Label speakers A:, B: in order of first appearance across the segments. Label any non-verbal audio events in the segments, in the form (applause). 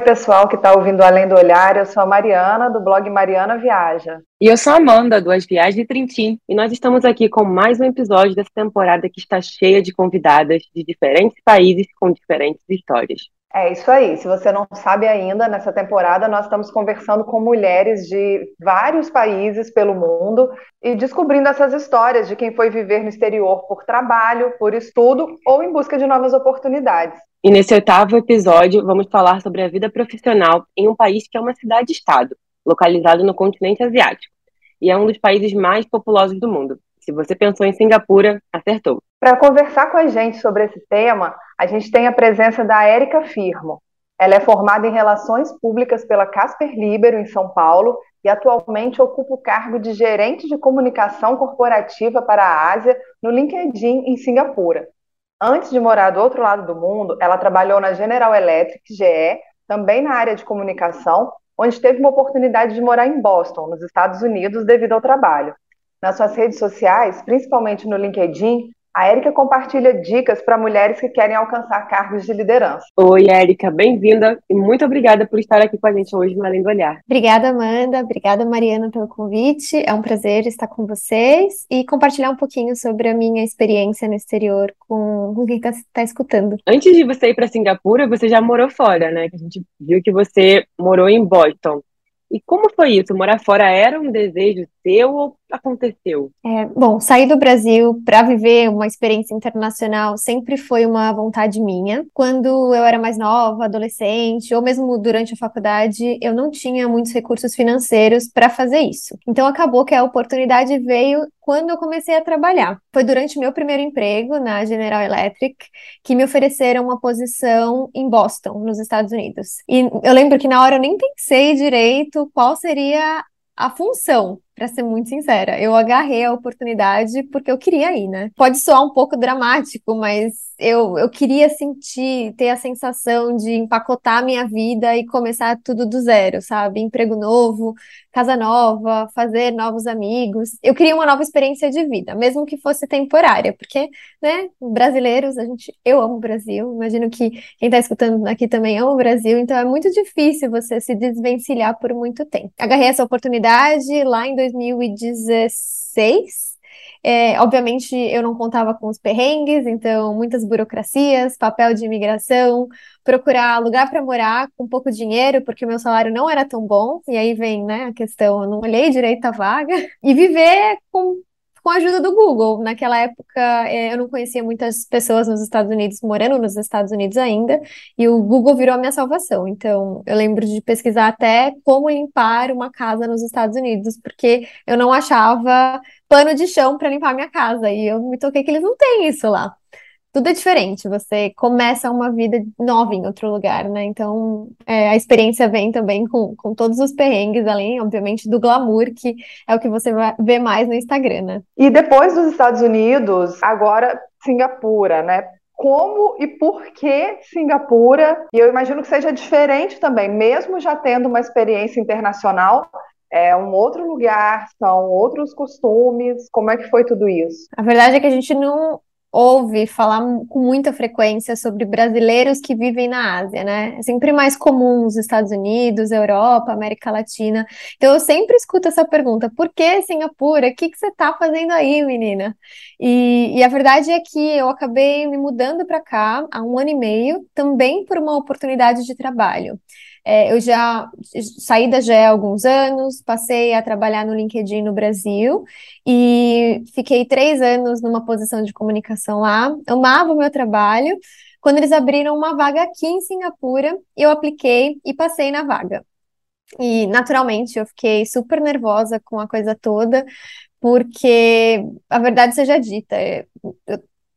A: pessoal que está ouvindo Além do Olhar. Eu sou a Mariana, do blog Mariana Viaja.
B: E eu sou a Amanda, do As Viagens de Trintim. E nós estamos aqui com mais um episódio dessa temporada que está cheia de convidadas de diferentes países com diferentes histórias.
A: É isso aí. Se você não sabe ainda, nessa temporada nós estamos conversando com mulheres de vários países pelo mundo e descobrindo essas histórias de quem foi viver no exterior por trabalho, por estudo ou em busca de novas oportunidades.
B: E nesse oitavo episódio, vamos falar sobre a vida profissional em um país que é uma cidade-estado, localizado no continente asiático, e é um dos países mais populosos do mundo. Se você pensou em Singapura, acertou.
A: Para conversar com a gente sobre esse tema, a gente tem a presença da Érica Firmo. Ela é formada em Relações Públicas pela Casper Libero, em São Paulo, e atualmente ocupa o cargo de gerente de comunicação corporativa para a Ásia no LinkedIn, em Singapura. Antes de morar do outro lado do mundo, ela trabalhou na General Electric, GE, também na área de comunicação, onde teve uma oportunidade de morar em Boston, nos Estados Unidos, devido ao trabalho. Nas suas redes sociais, principalmente no LinkedIn, a Érica compartilha dicas para mulheres que querem alcançar cargos de liderança.
B: Oi, Érica, bem-vinda e muito obrigada por estar aqui com a gente hoje no Além do Olhar.
C: Obrigada, Amanda. Obrigada, Mariana, pelo convite. É um prazer estar com vocês e compartilhar um pouquinho sobre a minha experiência no exterior com, com quem está tá escutando.
B: Antes de você ir para Singapura, você já morou fora, né? A gente viu que você morou em Boston. E como foi isso? Morar fora era um desejo seu ou aconteceu?
C: É, bom, sair do Brasil para viver uma experiência internacional sempre foi uma vontade minha. Quando eu era mais nova, adolescente, ou mesmo durante a faculdade, eu não tinha muitos recursos financeiros para fazer isso. Então acabou que a oportunidade veio quando eu comecei a trabalhar. Foi durante meu primeiro emprego na General Electric que me ofereceram uma posição em Boston, nos Estados Unidos. E eu lembro que na hora eu nem pensei direito qual seria a função para ser muito sincera. Eu agarrei a oportunidade porque eu queria ir, né? Pode soar um pouco dramático, mas eu, eu queria sentir, ter a sensação de empacotar a minha vida e começar tudo do zero, sabe? Emprego novo, casa nova, fazer novos amigos. Eu queria uma nova experiência de vida, mesmo que fosse temporária, porque, né, brasileiros, a gente, eu amo o Brasil, imagino que quem está escutando aqui também ama o Brasil, então é muito difícil você se desvencilhar por muito tempo. Agarrei essa oportunidade lá em 2016. É, obviamente, eu não contava com os perrengues, então muitas burocracias, papel de imigração, procurar lugar para morar com pouco dinheiro, porque o meu salário não era tão bom, e aí vem né, a questão, eu não olhei direito a vaga, (laughs) e viver com com a ajuda do Google. Naquela época, é, eu não conhecia muitas pessoas nos Estados Unidos, morando nos Estados Unidos ainda, e o Google virou a minha salvação. Então, eu lembro de pesquisar até como limpar uma casa nos Estados Unidos, porque eu não achava pano de chão para limpar minha casa, e eu me toquei que eles não têm isso lá tudo é diferente, você começa uma vida nova em outro lugar, né? Então, é, a experiência vem também com, com todos os perrengues, além, obviamente, do glamour, que é o que você vai ver mais no Instagram, né?
A: E depois dos Estados Unidos, agora Singapura, né? Como e por que Singapura? E eu imagino que seja diferente também, mesmo já tendo uma experiência internacional, é um outro lugar, são outros costumes. Como é que foi tudo isso?
C: A verdade é que a gente não ouve falar com muita frequência sobre brasileiros que vivem na Ásia, né? É sempre mais comum nos Estados Unidos, Europa, América Latina. Então eu sempre escuto essa pergunta: por que Singapura? O que, que você está fazendo aí, menina? E, e, a verdade é que eu acabei me mudando para cá há um ano e meio, também por uma oportunidade de trabalho. É, eu já saí da GE há alguns anos, passei a trabalhar no LinkedIn no Brasil e fiquei três anos numa posição de comunicação lá. Amava o meu trabalho. Quando eles abriram uma vaga aqui em Singapura, eu apliquei e passei na vaga. E, naturalmente, eu fiquei super nervosa com a coisa toda, porque a verdade seja dita, eu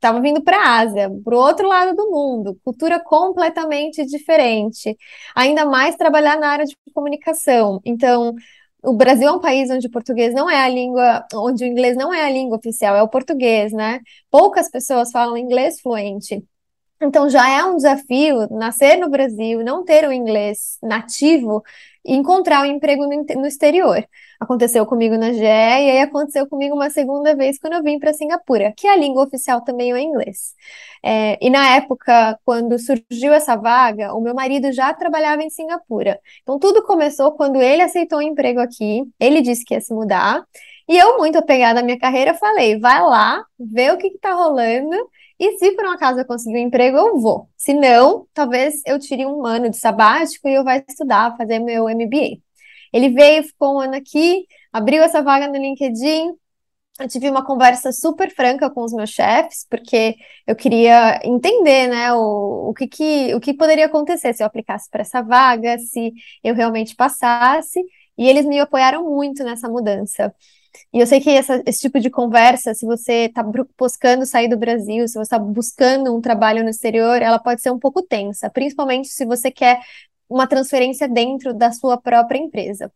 C: estava vindo para a Ásia, para o outro lado do mundo, cultura completamente diferente, ainda mais trabalhar na área de comunicação. Então, o Brasil é um país onde o português não é a língua, onde o inglês não é a língua oficial, é o português, né? Poucas pessoas falam inglês fluente. Então já é um desafio nascer no Brasil, não ter o inglês nativo e encontrar um emprego no, exterior. Aconteceu comigo na GE e aí aconteceu comigo uma segunda vez quando eu vim para Singapura, que a língua oficial também é o inglês. É, e na época, quando surgiu essa vaga, o meu marido já trabalhava em Singapura. Então tudo começou quando ele aceitou um emprego aqui, ele disse que ia se mudar. E eu, muito apegada à minha carreira, falei: vai lá, vê o que está rolando e se por um acaso eu conseguir um emprego, eu vou. Se não, talvez eu tire um ano de sabático e eu vá estudar, fazer meu MBA. Ele veio, ficou um ano aqui, abriu essa vaga no LinkedIn. Eu tive uma conversa super franca com os meus chefes, porque eu queria entender, né, o, o, que, que, o que poderia acontecer se eu aplicasse para essa vaga, se eu realmente passasse, e eles me apoiaram muito nessa mudança. E eu sei que essa, esse tipo de conversa, se você está buscando sair do Brasil, se você está buscando um trabalho no exterior, ela pode ser um pouco tensa, principalmente se você quer uma transferência dentro da sua própria empresa.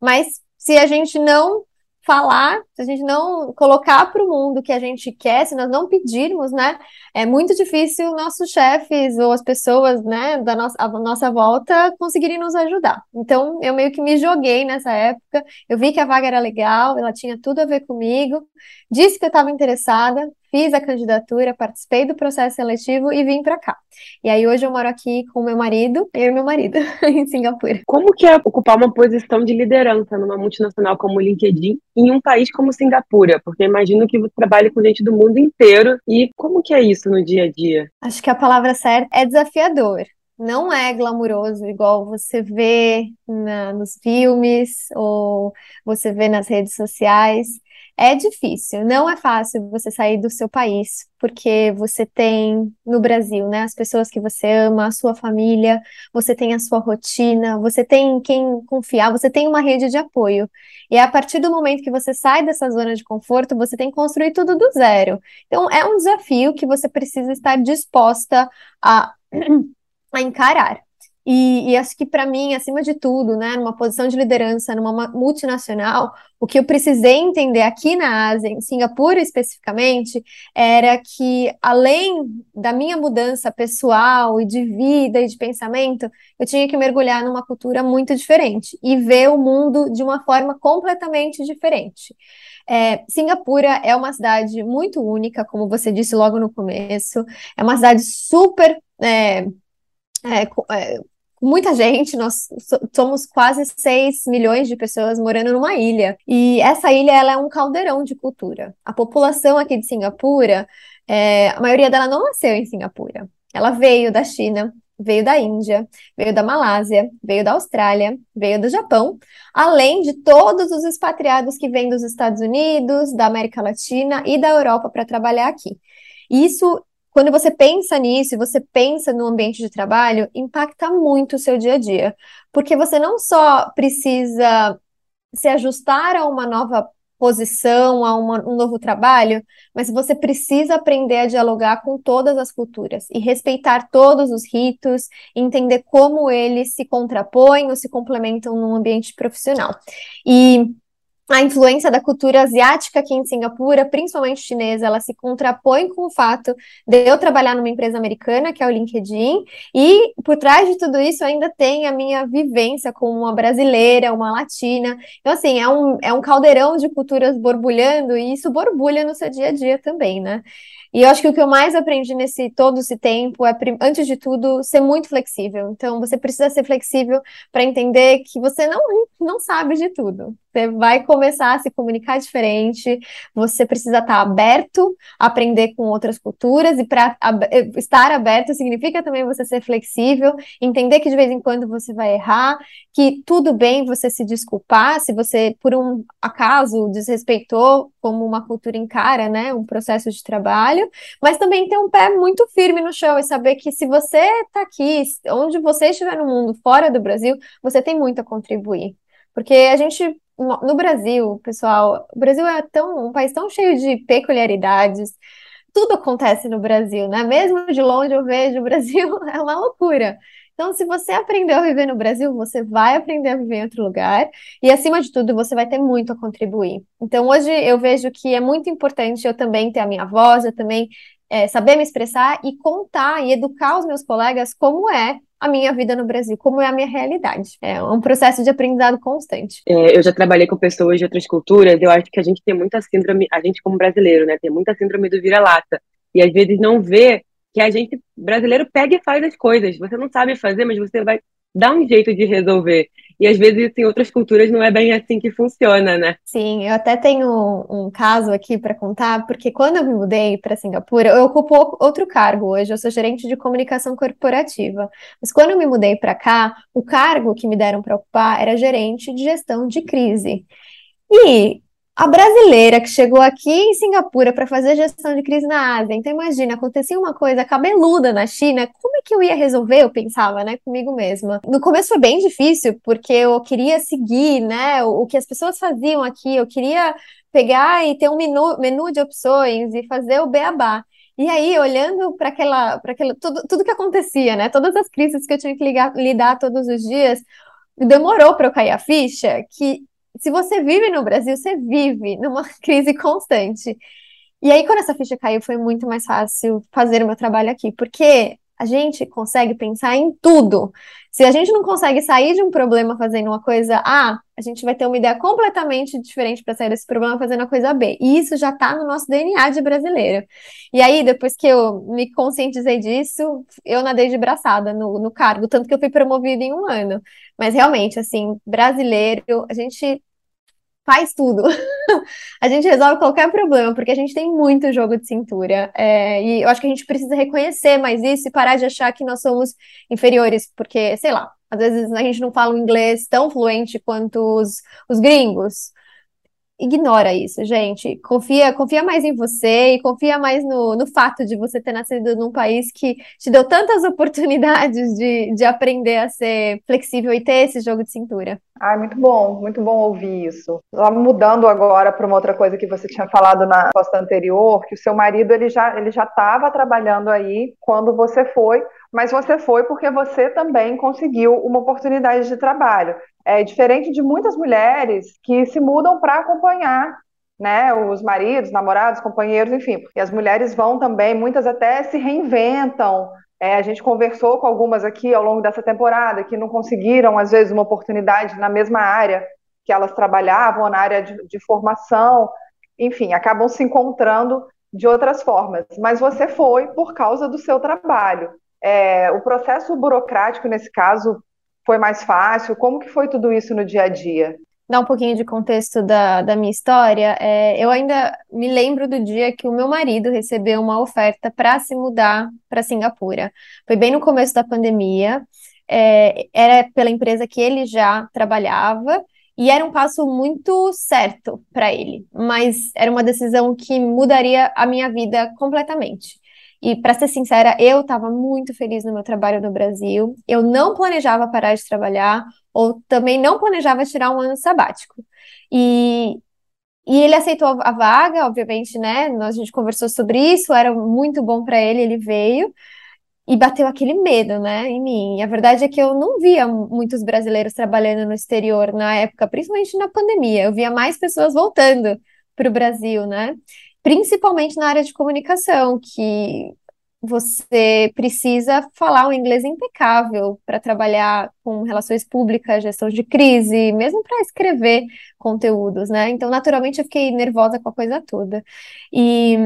C: Mas se a gente não falar, se a gente não colocar para o mundo que a gente quer, se nós não pedirmos, né, é muito difícil nossos chefes ou as pessoas, né, da nossa, a nossa volta conseguirem nos ajudar. Então, eu meio que me joguei nessa época, eu vi que a vaga era legal, ela tinha tudo a ver comigo, disse que eu estava interessada, fiz a candidatura, participei do processo seletivo e vim para cá. E aí hoje eu moro aqui com meu marido, eu e meu marido, (laughs) em Singapura.
B: Como que é ocupar uma posição de liderança numa multinacional como o LinkedIn em um país como Singapura? Porque imagino que você trabalha com gente do mundo inteiro e como que é isso no dia a dia?
C: Acho que a palavra certa é desafiador não é glamuroso igual você vê na, nos filmes ou você vê nas redes sociais. É difícil, não é fácil você sair do seu país, porque você tem no Brasil, né, as pessoas que você ama, a sua família, você tem a sua rotina, você tem quem confiar, você tem uma rede de apoio. E a partir do momento que você sai dessa zona de conforto, você tem que construir tudo do zero. Então, é um desafio que você precisa estar disposta a, (clears throat) a encarar. E, e, acho que para mim, acima de tudo, né, numa posição de liderança, numa multinacional, o que eu precisei entender aqui na Ásia, em Singapura especificamente, era que além da minha mudança pessoal e de vida e de pensamento, eu tinha que mergulhar numa cultura muito diferente e ver o mundo de uma forma completamente diferente. É, Singapura é uma cidade muito única, como você disse logo no começo, é uma cidade super. É, é, é, muita gente, nós somos quase 6 milhões de pessoas morando numa ilha. E essa ilha ela é um caldeirão de cultura. A população aqui de Singapura, é, a maioria dela não nasceu em Singapura. Ela veio da China, veio da Índia, veio da Malásia, veio da Austrália, veio do Japão, além de todos os expatriados que vêm dos Estados Unidos, da América Latina e da Europa para trabalhar aqui. Isso quando você pensa nisso, você pensa no ambiente de trabalho, impacta muito o seu dia a dia, porque você não só precisa se ajustar a uma nova posição, a uma, um novo trabalho, mas você precisa aprender a dialogar com todas as culturas e respeitar todos os ritos, entender como eles se contrapõem ou se complementam num ambiente profissional. E a influência da cultura asiática aqui em Singapura, principalmente chinesa, ela se contrapõe com o fato de eu trabalhar numa empresa americana, que é o LinkedIn, e por trás de tudo isso ainda tem a minha vivência como uma brasileira, uma latina. Então, assim, é um, é um caldeirão de culturas borbulhando, e isso borbulha no seu dia a dia também, né? E eu acho que o que eu mais aprendi nesse todo esse tempo é, antes de tudo, ser muito flexível. Então, você precisa ser flexível para entender que você não, não sabe de tudo. Você vai começar a se comunicar diferente, você precisa estar aberto a aprender com outras culturas, e para estar aberto significa também você ser flexível, entender que de vez em quando você vai errar, que tudo bem você se desculpar se você, por um acaso, desrespeitou como uma cultura encara, né, um processo de trabalho, mas também ter um pé muito firme no chão e saber que se você está aqui, onde você estiver no mundo, fora do Brasil, você tem muito a contribuir. Porque a gente no Brasil, pessoal, o Brasil é tão um país tão cheio de peculiaridades. Tudo acontece no Brasil, né? Mesmo de longe eu vejo o Brasil (laughs) é uma loucura. Então, se você aprendeu a viver no Brasil, você vai aprender a viver em outro lugar e, acima de tudo, você vai ter muito a contribuir. Então, hoje eu vejo que é muito importante eu também ter a minha voz, eu também é, saber me expressar e contar e educar os meus colegas como é a minha vida no Brasil, como é a minha realidade. É um processo de aprendizado constante.
B: É, eu já trabalhei com pessoas de outras culturas, eu acho que a gente tem muita síndrome, a gente como brasileiro, né, tem muita síndrome do vira-lata, e às vezes não vê que a gente, brasileiro, pega e faz as coisas. Você não sabe fazer, mas você vai dar um jeito de resolver. E às vezes em outras culturas não é bem assim que funciona, né?
C: Sim, eu até tenho um, caso aqui para contar, porque quando eu me mudei para Singapura, eu ocupo outro cargo hoje, eu sou gerente de comunicação corporativa. Mas quando eu me mudei para cá, o cargo que me deram para ocupar era gerente de gestão de crise. E a brasileira que chegou aqui em Singapura para fazer gestão de crise na Ásia. Então, imagina, acontecia uma coisa cabeluda na China, como é que eu ia resolver? Eu pensava, né, comigo mesma. No começo foi bem difícil, porque eu queria seguir, né, o, que as pessoas faziam aqui, eu queria pegar e ter um menu, menu de opções e fazer o beabá. E aí, olhando para aquela, para aquela tudo, tudo que acontecia, né, todas as crises que eu tinha que ligar, lidar todos os dias, demorou para eu cair a ficha que se você vive no Brasil, você vive numa (laughs) crise constante. E aí, quando essa ficha caiu, foi muito mais fácil fazer o meu trabalho aqui, porque a gente consegue pensar em tudo. Se a gente não consegue sair de um problema fazendo uma coisa A, a gente vai ter uma ideia completamente diferente para sair desse problema fazendo a coisa B. E isso já está no nosso DNA de brasileiro. E aí, depois que eu me conscientizei disso, eu nadei de braçada no, no cargo, tanto que eu fui promovida em um ano. Mas realmente, assim, brasileiro, a gente faz tudo. (laughs) a gente resolve qualquer problema, porque a gente tem muito jogo de cintura. É, e eu acho que a gente precisa reconhecer mais isso e parar de achar que nós somos inferiores, porque, sei lá, às vezes a gente não fala um inglês tão fluente quanto os, os gringos ignora isso, gente. Confia, confia mais em você e confia mais no, no fato de você ter nascido num país que te deu tantas (laughs) oportunidades de, de aprender a ser flexível e ter esse jogo de cintura.
A: Ah, muito bom, muito bom ouvir isso. Mudando agora para uma outra coisa que você tinha falado na posta anterior, que o seu marido ele já ele já estava trabalhando aí quando você foi, mas você foi porque você também conseguiu uma oportunidade de trabalho. É diferente de muitas mulheres que se mudam para acompanhar né, os maridos, namorados, companheiros, enfim. E as mulheres vão também, muitas até se reinventam. É, a gente conversou com algumas aqui ao longo dessa temporada que não conseguiram, às vezes, uma oportunidade na mesma área que elas trabalhavam, na área de, de formação. Enfim, acabam se encontrando de outras formas. Mas você foi por causa do seu trabalho. É, o processo burocrático, nesse caso, foi mais fácil? Como que foi tudo isso no dia a dia?
C: Dar um pouquinho de contexto da, da minha história, é, eu ainda me lembro do dia que o meu marido recebeu uma oferta para se mudar para Singapura. Foi bem no começo da pandemia, é, era pela empresa que ele já trabalhava, e era um passo muito certo para ele, mas era uma decisão que mudaria a minha vida completamente. E para ser sincera, eu estava muito feliz no meu trabalho no Brasil. Eu não planejava parar de trabalhar, ou também não planejava tirar um ano sabático. E, e ele aceitou a vaga, obviamente, né? A gente conversou sobre isso, era muito bom para ele, ele veio. E bateu aquele medo, né, em mim. E a verdade é que eu não via muitos brasileiros trabalhando no exterior na época, principalmente na pandemia. Eu via mais pessoas voltando para o Brasil, né? Principalmente na área de comunicação, que você precisa falar um inglês impecável para trabalhar com relações públicas, gestão de crise, mesmo para escrever conteúdos, né? Então, naturalmente, eu fiquei nervosa com a coisa toda. E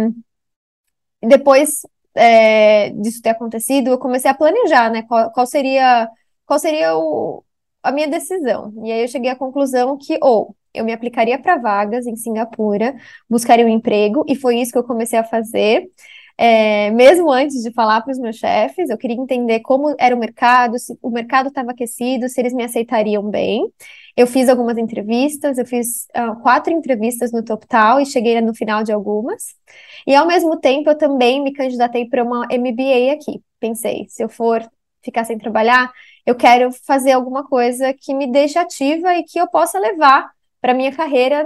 C: depois é, disso ter acontecido, eu comecei a planejar, né? Qual, qual seria, qual seria o, a minha decisão. E aí eu cheguei à conclusão que ou eu me aplicaria para vagas em Singapura, buscaria um emprego, e foi isso que eu comecei a fazer. É, mesmo antes de falar para os meus chefes, eu queria entender como era o mercado, se o mercado estava aquecido, se eles me aceitariam bem. Eu fiz algumas entrevistas, eu fiz uh, quatro entrevistas no Total e cheguei no final de algumas. E ao mesmo tempo, eu também me candidatei para uma MBA aqui. Pensei, se eu for ficar sem trabalhar, eu quero fazer alguma coisa que me deixe ativa e que eu possa levar para minha carreira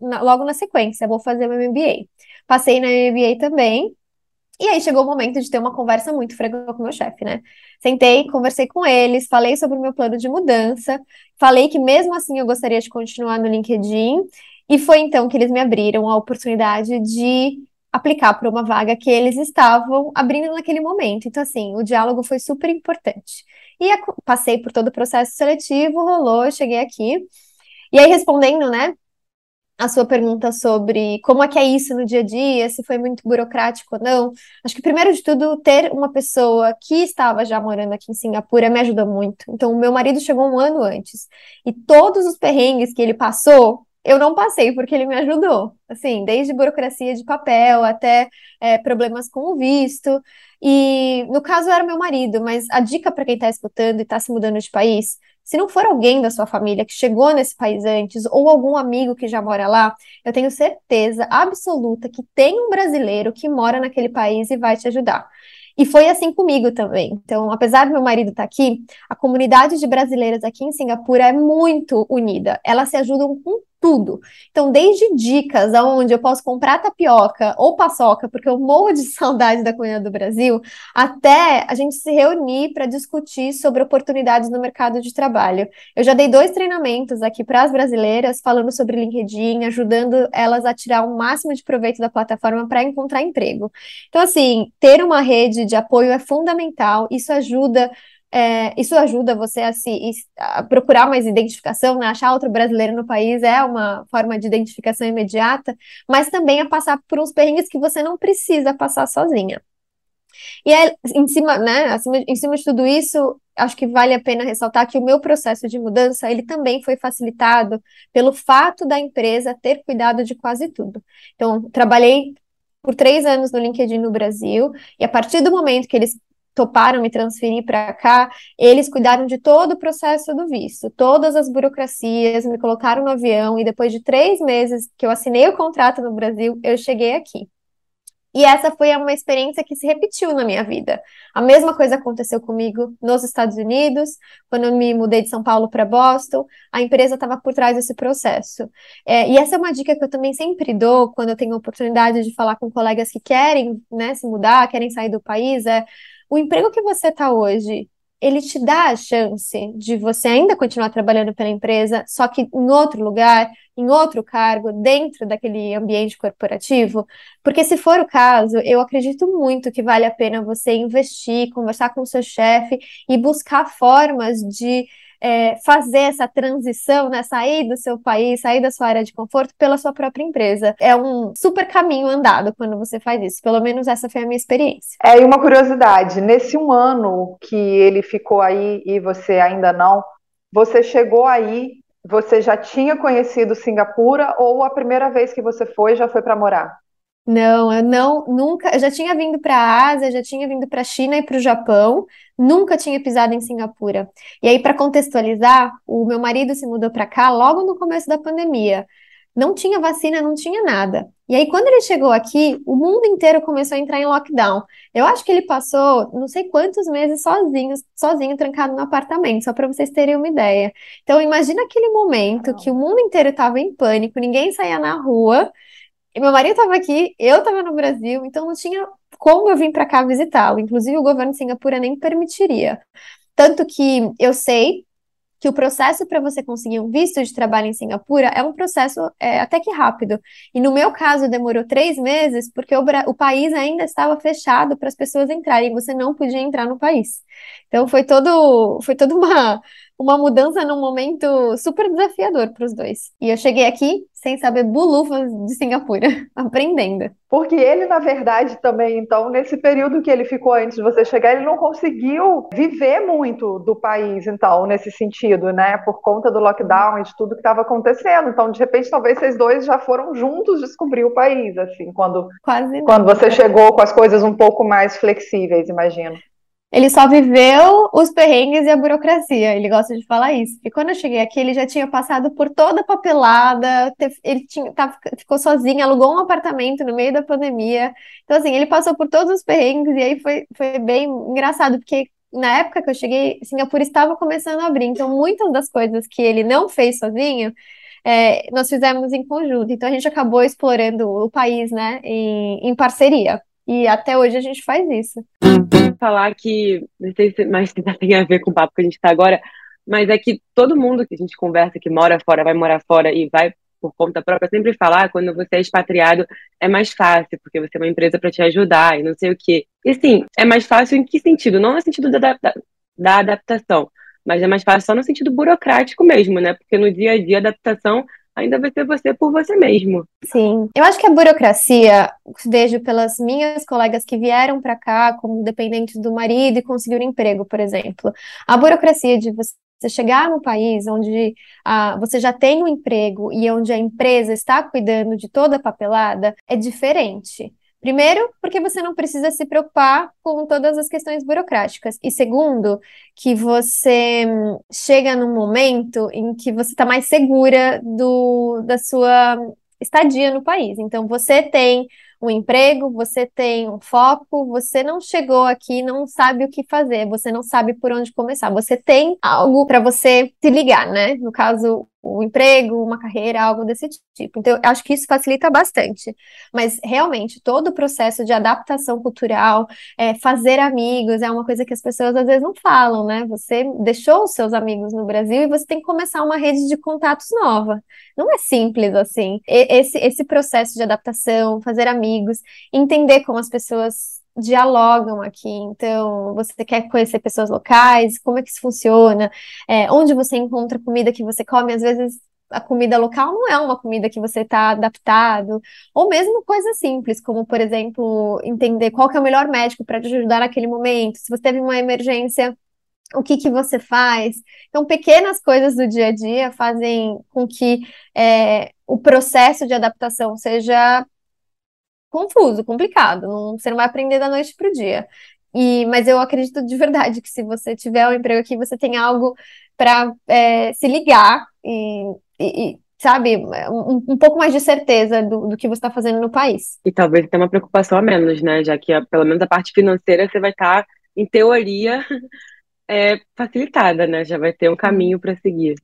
C: na, logo na sequência. Vou fazer meu MBA. Passei na MBA também. E aí chegou o momento de ter uma conversa muito franca com o meu chefe, né? Sentei, conversei com eles, falei sobre o meu plano de mudança, falei que mesmo assim eu gostaria de continuar no LinkedIn, e foi então que eles me abriram a oportunidade de aplicar para uma vaga que eles estavam abrindo naquele momento. Então, assim, o diálogo foi super importante. E passei por todo o processo seletivo, rolou, cheguei aqui. E aí, respondendo, né, a sua pergunta sobre como é que é isso no dia a dia, se foi muito burocrático ou não. Acho que, primeiro de tudo, ter uma pessoa que estava já morando aqui em Singapura me ajudou muito. Então, o meu marido chegou um ano antes. E todos os perrengues que ele passou, eu não passei porque ele me ajudou. Assim, desde burocracia de papel até é, problemas com o visto. E no caso era meu marido, mas a dica para quem está escutando e está se mudando de país se não for alguém da sua família que chegou nesse país antes, ou algum amigo que já mora lá, eu tenho certeza absoluta que tem um brasileiro que mora naquele país e vai te ajudar. E foi assim comigo também. Então, apesar do meu marido estar tá aqui, a comunidade de brasileiras aqui em Singapura é muito unida. Elas se ajudam com tudo. Então, desde dicas aonde eu posso comprar tapioca ou paçoca, porque eu morro de (laughs) saudade da comunidade do Brasil, até a gente se reunir para discutir sobre oportunidades no mercado de trabalho. Eu já dei dois treinamentos aqui para as brasileiras, falando sobre LinkedIn, ajudando elas a tirar o máximo de proveito da plataforma para encontrar emprego. Então, assim, ter uma rede de apoio é fundamental, isso ajuda é, isso ajuda você a se a procurar mais identificação, né? achar outro brasileiro no país é uma forma de identificação imediata, mas também a passar por uns perrengues que você não precisa passar sozinha. E é, em cima, né, acima, em cima de tudo isso, acho que vale a pena ressaltar que o meu processo de mudança, ele também foi facilitado pelo fato da empresa ter cuidado de quase tudo. Então, trabalhei por três anos no LinkedIn no Brasil, e a partir do momento que eles toparam me transferir para cá, eles cuidaram de todo o processo do visto, todas as burocracias, me colocaram no avião e depois de três meses que eu assinei o contrato no Brasil, eu cheguei aqui. E essa foi uma experiência que se repetiu na minha vida. A mesma coisa aconteceu comigo nos Estados Unidos, quando eu me mudei de São Paulo para Boston, a empresa estava por trás desse processo. É, e essa é uma dica que eu também sempre dou quando eu tenho a oportunidade de falar com colegas que querem né, se mudar, querem sair do país, é o emprego que você está hoje, ele te dá a chance de você ainda continuar trabalhando pela empresa, só que em outro lugar, em outro cargo, dentro daquele ambiente corporativo? Porque se for o caso, eu acredito muito que vale a pena você investir, conversar com o seu chefe e buscar formas de é, fazer essa transição, né, sair do seu país, sair da sua área de conforto pela sua própria empresa. É um super caminho andado quando você faz isso. Pelo menos essa foi a minha experiência.
A: É, e uma curiosidade, nesse um ano que ele ficou aí e você ainda não, você chegou aí, você já tinha conhecido Singapura ou a primeira vez que você foi já foi para morar?
C: Não, eu não, nunca, eu já tinha vindo para a Ásia, já tinha vindo para a China e para o Japão, nunca tinha pisado em Singapura. E aí, para contextualizar, o meu marido se mudou para cá logo no começo da pandemia. Não tinha vacina, não tinha nada. E aí, quando ele chegou aqui, o mundo inteiro começou a entrar em lockdown. Eu acho que ele passou não sei quantos meses sozinho, sozinho, trancado no apartamento, só para vocês terem uma ideia. Então, imagina aquele momento que o mundo inteiro estava em pânico, ninguém saía na rua. E meu marido estava aqui, eu estava no Brasil, então não tinha como eu vir para cá visitá-lo. Inclusive, o governo de Singapura nem permitiria. Tanto que eu sei que o processo para você conseguir um visto de trabalho em Singapura é um processo é, até que rápido. E no meu caso, demorou três meses, porque o, o país ainda estava fechado para as pessoas entrarem, você não podia entrar no país. Então foi todo, foi toda uma, uma mudança num momento super desafiador para os dois. E eu cheguei aqui sem saber bulufas de Singapura, (laughs) aprendendo.
A: Porque ele, na verdade, também, então, nesse período que ele ficou antes de você chegar, ele não conseguiu viver muito do país, então, nesse sentido, né? Por conta do lockdown e de tudo que estava acontecendo. Então, de repente, talvez vocês dois já foram juntos descobrir o país, assim, quando,
C: Quase
A: quando você chegou com as coisas um pouco mais flexíveis, imagino.
C: Ele só viveu os perrengues e a burocracia, ele gosta de falar isso. E quando eu cheguei aqui, ele já tinha passado por toda a papelada, ele tinha, tava, ficou sozinho, alugou um apartamento no meio da pandemia. Então, assim, ele passou por todos os perrengues e aí foi, foi bem engraçado, porque na época que eu cheguei, Singapura estava começando a abrir. Então, muitas das coisas que ele não fez sozinho, é, nós fizemos em conjunto. Então, a gente acabou explorando o país, né, em, em parceria. E até hoje a gente faz isso.
B: Falar que, não sei se mais tem a ver com o papo que a gente está agora, mas é que todo mundo que a gente conversa, que mora fora, vai morar fora e vai por conta própria, sempre falar ah, quando você é expatriado é mais fácil, porque você é uma empresa para te ajudar e não sei o quê. E sim, é mais fácil em que sentido? Não no sentido da, da, da adaptação, mas é mais fácil só no sentido burocrático mesmo, né? Porque no dia a dia a adaptação ainda vai ser você por você mesmo.
C: Sim, eu acho que a burocracia, vejo pelas minhas colegas que vieram para cá como dependentes do marido e conseguiram emprego, por exemplo. A burocracia de você você chegar num país onde ah, você já tem um emprego e onde a empresa está cuidando de toda a papelada, é diferente. Primeiro, porque você não precisa se preocupar com todas as questões burocráticas. E segundo, que você hum, chega num momento em que você está mais segura do, da sua estadia no país. Então, você tem um emprego, você tem um foco, você não chegou aqui, não sabe o que fazer, você não sabe por onde começar. Você tem algo para você se ligar, né? No caso, um emprego, uma carreira, algo desse tipo. Então, eu acho que isso facilita bastante. Mas, realmente, todo o processo de adaptação cultural, é, fazer amigos, é uma coisa que as pessoas às vezes não falam, né? Você deixou os seus amigos no Brasil e você tem que começar uma rede de contatos nova. Não é simples assim. Esse, esse processo de adaptação, fazer amigos, entender como as pessoas dialogam aqui. Então, você quer conhecer pessoas locais, como é que isso funciona, é, onde você encontra comida que você come, às vezes a comida local não é uma comida que você está adaptado, ou mesmo coisas simples, como, por exemplo, entender qual é o melhor médico para te ajudar naquele momento, se você teve uma emergência, o que que você faz. Então, pequenas coisas do dia a dia fazem com que é, o processo de adaptação seja confuso, complicado. Não, você não vai aprender da noite para o dia. E, mas eu acredito de verdade que se você tiver um emprego aqui, você tem algo para é, se ligar e, e, e sabe, um, um, pouco mais de certeza do, do que você está fazendo no país.
B: E talvez tenha uma preocupação a menos, né? Já que pelo menos a parte financeira você vai estar, tá, em teoria, (laughs) é, facilitada, né? Já vai ter um caminho para seguir.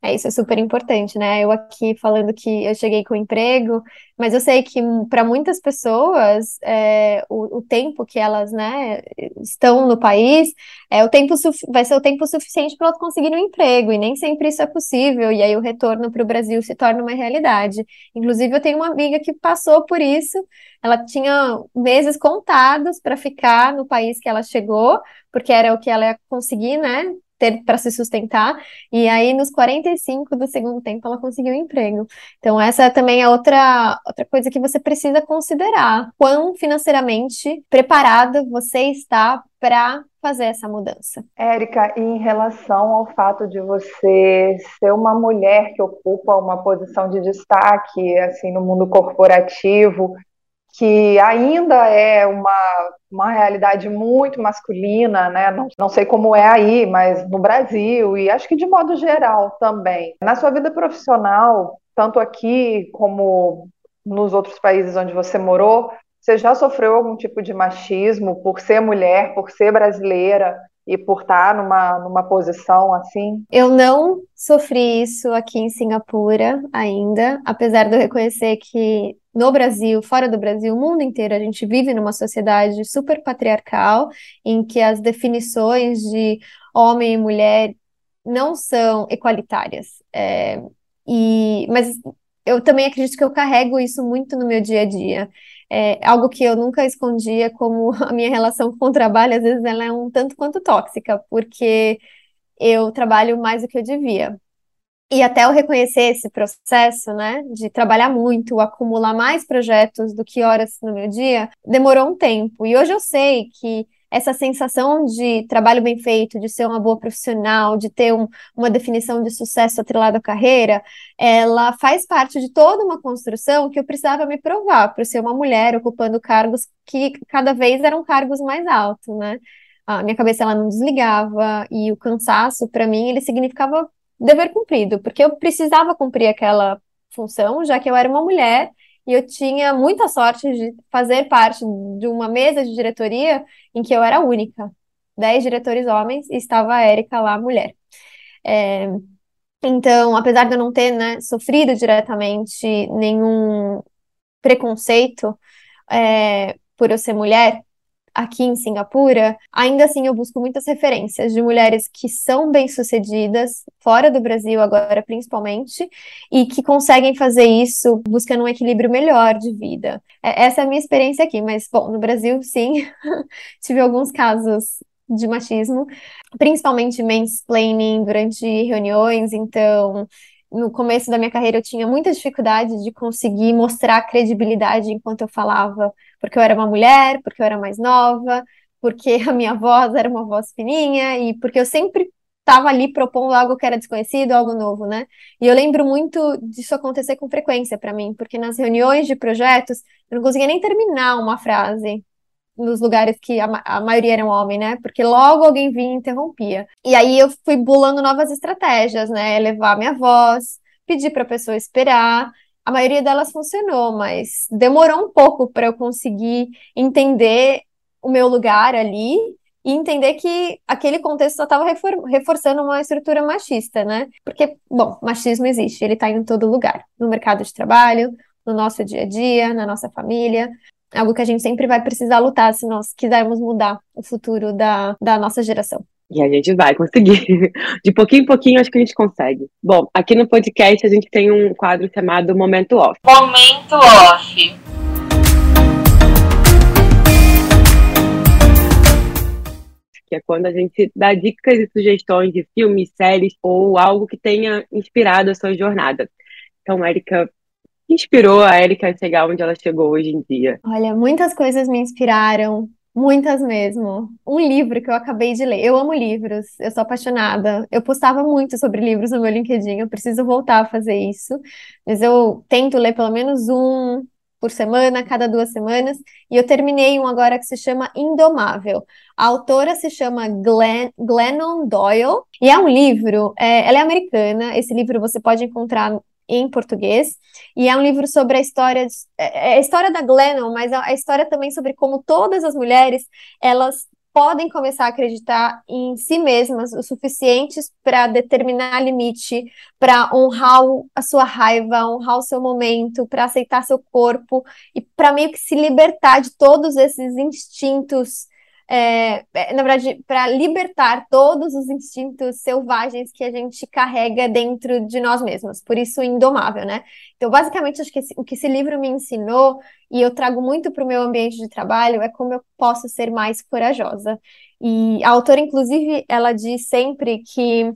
C: É, isso é super importante, né? Eu aqui falando que eu cheguei com emprego, mas eu sei que para muitas pessoas é, o, o, tempo que elas né, estão no país é o tempo vai ser o tempo suficiente para elas conseguirem um emprego, e nem sempre isso é possível, e aí o retorno para o Brasil se torna uma realidade. Inclusive, eu tenho uma amiga que passou por isso, ela tinha meses contados para ficar no país que ela chegou, porque era o que ela ia conseguir, né? Ter para se sustentar, e aí nos 45 do segundo tempo ela conseguiu um emprego. Então essa também é outra, outra coisa que você precisa considerar, quão financeiramente preparado você está para fazer essa mudança.
A: Érica, em relação ao fato de você ser uma mulher que ocupa uma posição de destaque assim no mundo corporativo, que ainda é uma, uma realidade muito masculina, né? Não, não sei como é aí, mas no Brasil e acho que de modo geral também. Na sua vida profissional, tanto aqui como nos outros países onde você morou, você já sofreu algum tipo de machismo por ser mulher, por ser brasileira? e por estar numa, numa posição assim?
C: Eu não sofri isso aqui em Singapura ainda, apesar de eu reconhecer que no Brasil, fora do Brasil, o mundo inteiro, a gente vive numa sociedade super patriarcal, em que as definições de homem e mulher não são equalitárias. É, e, mas eu também acredito que eu carrego isso muito no meu dia a dia é algo que eu nunca escondia, como (laughs) a minha relação com o trabalho, às vezes ela é um tanto quanto tóxica, porque eu trabalho mais do que eu devia. E até eu reconhecer esse processo, né, de trabalhar muito, acumular mais projetos do que horas no meu dia, demorou um tempo. E hoje eu sei que essa sensação de trabalho bem feito, de ser uma boa profissional, de ter um, uma definição de sucesso atrelada à carreira, ela faz parte de toda uma construção que eu precisava me provar por ser uma mulher ocupando cargos que cada vez eram cargos mais altos, né? A minha cabeça ela não desligava e o cansaço para mim ele significava dever cumprido, porque eu precisava cumprir aquela função, já que eu era uma mulher e eu tinha muita sorte de fazer parte de uma mesa de diretoria em que eu era única. Dez diretores homens e estava a Érica lá, mulher. É, então, apesar de eu não ter né, sofrido diretamente nenhum preconceito é, por eu ser mulher, aqui em Singapura, ainda assim eu busco muitas referências de mulheres que são bem-sucedidas, fora do Brasil agora principalmente, e que conseguem fazer isso buscando um equilíbrio melhor de vida. É, essa é a minha experiência aqui, mas, bom, no Brasil, sim, (laughs) tive alguns casos de machismo, principalmente mansplaining durante reuniões, então no começo da minha carreira eu tinha muita dificuldade de conseguir mostrar credibilidade enquanto eu falava, porque eu era uma mulher, porque eu era mais nova, porque a minha voz era uma voz fininha e porque eu sempre estava ali propondo algo que era desconhecido, algo novo, né? E eu lembro muito disso acontecer com frequência para mim, porque nas reuniões de projetos eu não conseguia nem terminar uma frase nos lugares que a, a maioria eram homem, né? Porque logo alguém vinha e interrompia. E aí eu fui bulando novas estratégias, né? Levar minha voz, pedir para a pessoa esperar. A maioria delas funcionou, mas demorou um pouco para eu conseguir entender o meu lugar ali e entender que aquele contexto só estava refor reforçando uma estrutura machista, né? Porque, bom, machismo existe, ele está em todo lugar, no mercado de trabalho, no nosso dia a dia, na nossa família algo que a gente sempre vai precisar lutar se nós quisermos mudar o futuro da, da nossa geração.
B: E a gente vai conseguir. (laughs) De pouquinho em pouquinho, acho que a gente consegue. Bom, aqui no podcast a gente tem um quadro chamado Momento Off.
D: Momento Off.
B: Que é quando a gente dá dicas e sugestões de filmes, séries ou algo que tenha inspirado a sua jornada. Então, Érica, inspirou a Erika a chegar onde ela chegou hoje em dia?
C: Olha, muitas coisas me inspiraram. Muitas mesmo. Um livro que eu acabei de ler. Eu amo livros, eu sou apaixonada. Eu postava muito sobre livros no meu LinkedIn, eu preciso voltar a fazer isso. Mas eu tento ler pelo menos um por semana, cada duas semanas. E eu terminei um agora que se chama Indomável. A autora se chama Glenn, Glennon Doyle. E é um livro, é, ela é americana. Esse livro você pode encontrar em português, e é um livro sobre a história, é, é a história da Glennon, mas a história também sobre como todas as mulheres, elas podem começar a acreditar em si mesmas o suficientes para determinar limite, para honrar a sua raiva, honrar o seu momento, para aceitar seu corpo e para meio que se libertar de todos esses instintos é, é, na verdade, para libertar todos os instintos selvagens que a gente carrega dentro de nós mesmos, por isso indomável, né? Então, basicamente, acho que esse, o que esse livro me ensinou, e eu trago muito para o meu ambiente de trabalho, é como eu posso ser mais corajosa. E a autora, inclusive, ela diz sempre que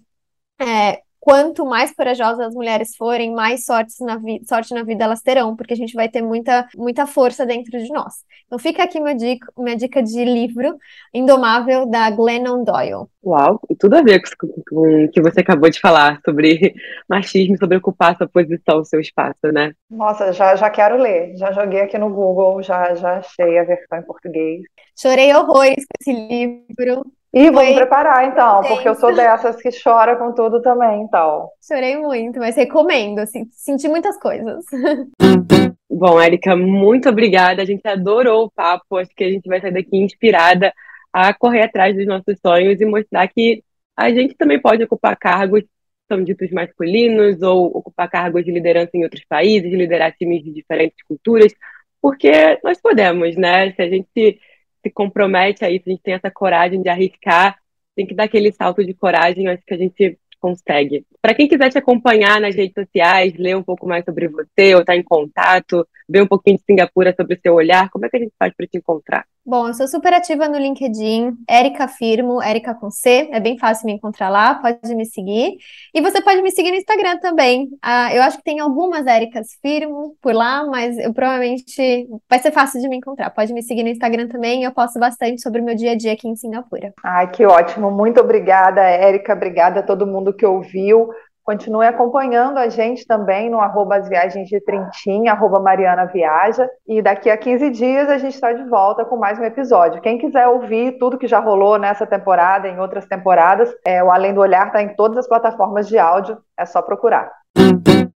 C: é, quanto mais corajosas as mulheres forem, mais sorte na, sorte na vida elas terão, porque a gente vai ter muita, muita força dentro de nós. Então fica aqui minha dica, minha dica de livro, Indomável, da Glennon Doyle.
B: Uau, e tudo a ver com, com o que você acabou de falar sobre (laughs) machismo, sobre ocupar sua posição, seu espaço, né?
A: Nossa, já, já quero ler. Já joguei aqui no Google, já, já achei a versão em português.
C: Chorei horrores com esse livro.
A: E vamos preparar então, porque eu sou dessas que chora com tudo também, então.
C: Chorei muito, mas recomendo, assim, senti muitas coisas. (laughs)
B: Bom, Érica, muito obrigada. A gente adorou o papo. Acho que a gente vai sair daqui inspirada a correr atrás dos nossos sonhos e mostrar que a gente também pode ocupar cargos são ditos masculinos ou ocupar cargos de liderança em outros países, liderar times de diferentes culturas, porque nós podemos, né? Se a gente se compromete a isso, a gente tem essa coragem de arriscar, tem que dar aquele salto de coragem, acho que a gente consegue. Para quem quiser te acompanhar nas redes sociais, ler um pouco mais sobre você, ou estar tá em contato, ver um pouquinho de Singapura sobre o seu olhar, como é que a gente faz para te encontrar?
C: Bom, eu sou super ativa no LinkedIn, Erika Firmo, Erika com C, é bem fácil me encontrar lá, pode me seguir. E você pode me seguir no Instagram também. Ah, eu acho que tem algumas Erikas Firmo por lá, mas eu provavelmente vai ser fácil de me encontrar. Pode me seguir no Instagram também, eu posto bastante sobre o meu dia a dia aqui em Singapura.
A: Ai, que ótimo. Muito obrigada, Erika. Obrigada a todo mundo que ouviu. Continue acompanhando a gente também no arroba as viagens de Trintim, arroba Mariana Viaja. E daqui a 15 dias a gente está de volta com mais um episódio. Quem quiser ouvir tudo que já rolou nessa temporada, em outras temporadas, é, o Além do Olhar está em todas as plataformas de áudio, é só procurar.